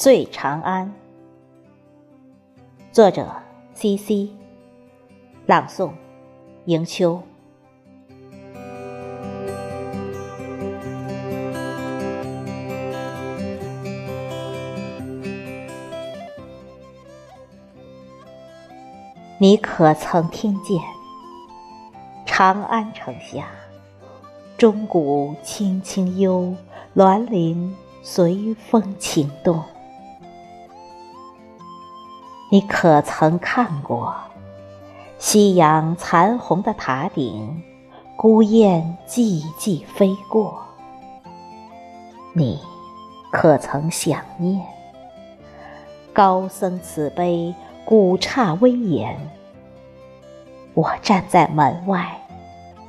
醉长安，作者：C.C. 朗诵：迎秋。你可曾听见长安城下，钟鼓轻轻悠，鸾铃随风情动？你可曾看过夕阳残红的塔顶，孤雁寂寂飞过？你可曾想念高僧慈悲，古刹威严？我站在门外，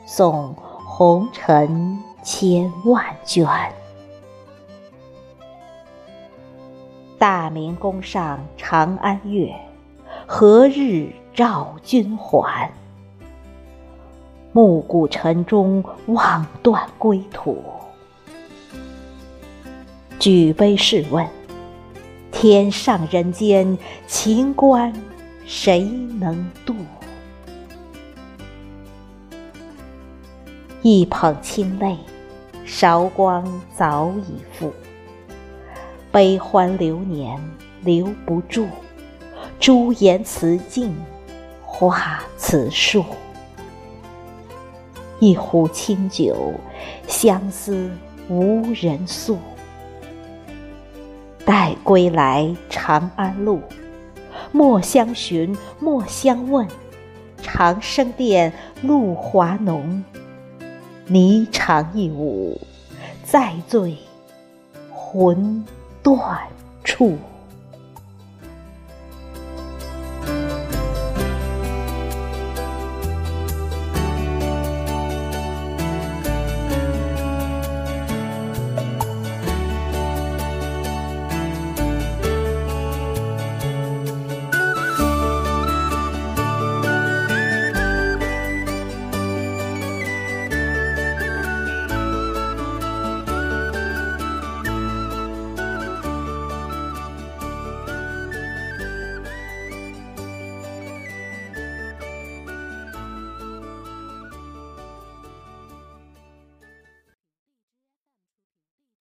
送红尘千万卷。大明宫上长安月，何日照君还？暮鼓晨钟望断归途。举杯试问，天上人间情关谁能度？一捧清泪，韶光早已负。悲欢流年留不住，朱颜辞镜花辞树。一壶清酒，相思无人诉。待归来长安路，莫相寻，莫相问。长生殿，露华浓。霓裳一舞，再醉魂。断处。